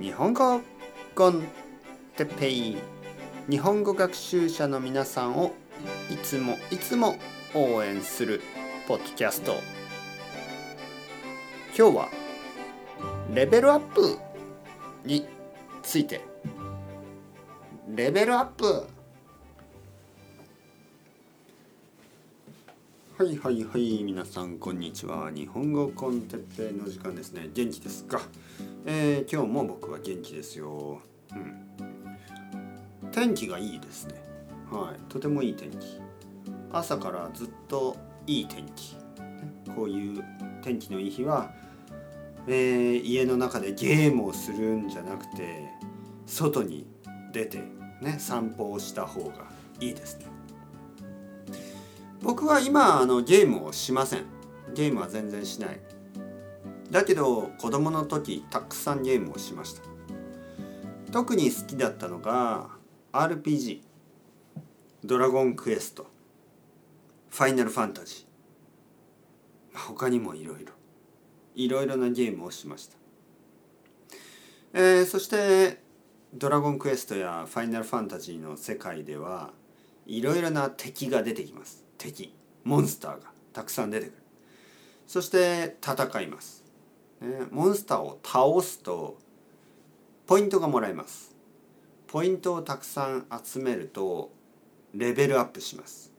日本語コンテペイ日本語学習者の皆さんをいつもいつも応援するポッドキャスト。今日はレベルアップについて。レベルアップはいはいはい皆さんこんにちは。日本語コンテッペイの時間ですね。元気ですか、えー、今日も僕は元気ですよ、うん、天気がいいですね。はい。とてもいい天気。朝からずっといい天気。こういう天気のいい日は、えー、家の中でゲームをするんじゃなくて外に出てね散歩をした方がいいですね。僕は今あのゲームをしません。ゲームは全然しない。だけど子供の時たくさんゲームをしました。特に好きだったのが RPG ドラゴンクエスト。ファイナルファンタジー。他にもいろいろ。いろいろなゲームをしました、えー、そしてドラゴンクエストやファイナルファンタジーの世界ではいろいろな敵が出てきます。敵モンスターがたくさん出てくる。そして戦います、ね、モンスターを倒すとポイントがもらえます。ポイントをたくさん集めるとレベルアップします。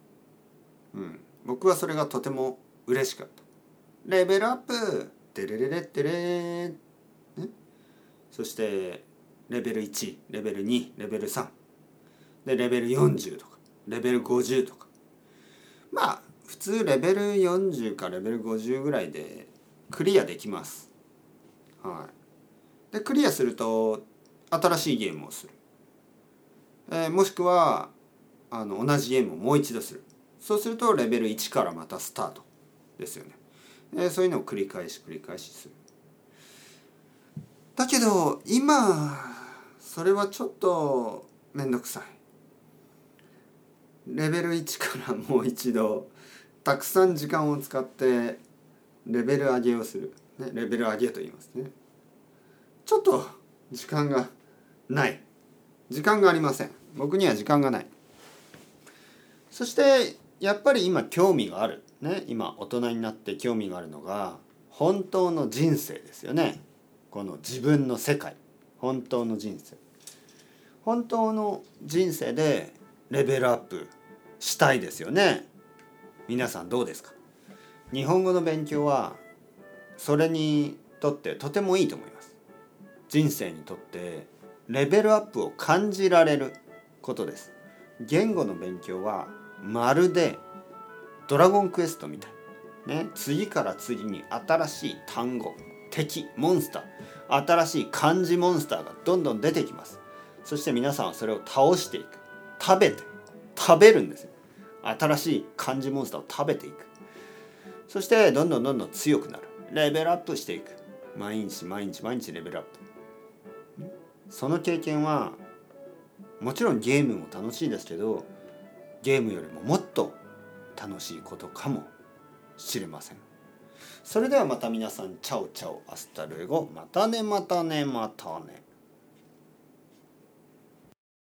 うん。僕はそれがとても嬉しかった。レベルアップテレレレテレね。そしてレベル1レベル2レベル3でレベル40とかレベル50とか。まあ普通レベル40かレベル50ぐらいでクリアできます。はい、でクリアすると新しいゲームをする。えー、もしくはあの同じゲームをもう一度する。そうするとレベル1からまたスタートですよね。えー、そういうのを繰り返し繰り返しする。だけど今それはちょっと面倒くさい。レベル1からもう一度たくさん時間を使ってレベル上げをする、ね、レベル上げと言いますね。ちょっと時間がない。時間がありません。僕には時間がない。そしてやっぱり今興味がある。ね今大人になって興味があるのが本当の人生ですよね。この自分の世界。本当の人生。本当の人生でレベルアップしたいですよね。皆さんどうですか？日本語の勉強はそれにとってとてもいいと思います。人生にとってレベルアップを感じられることです。言語の勉強はまるでドラゴンクエストみたい。ね次から次に新しい単語敵モンスター新しい漢字モンスターがどんどん出てきます。そして皆さんはそれを倒していく。食べて食べるんですよ。新しい漢字モンスターを食べていく。そしてどんどんどんどん強くなる。レベルアップしていく。毎日毎日毎日レベルアップ。その経験はもちろんゲームも楽しいですけどゲームよりももっと楽しいことかもしれません。それではまた皆さん chao chao hasta luego。またねまたねまたね。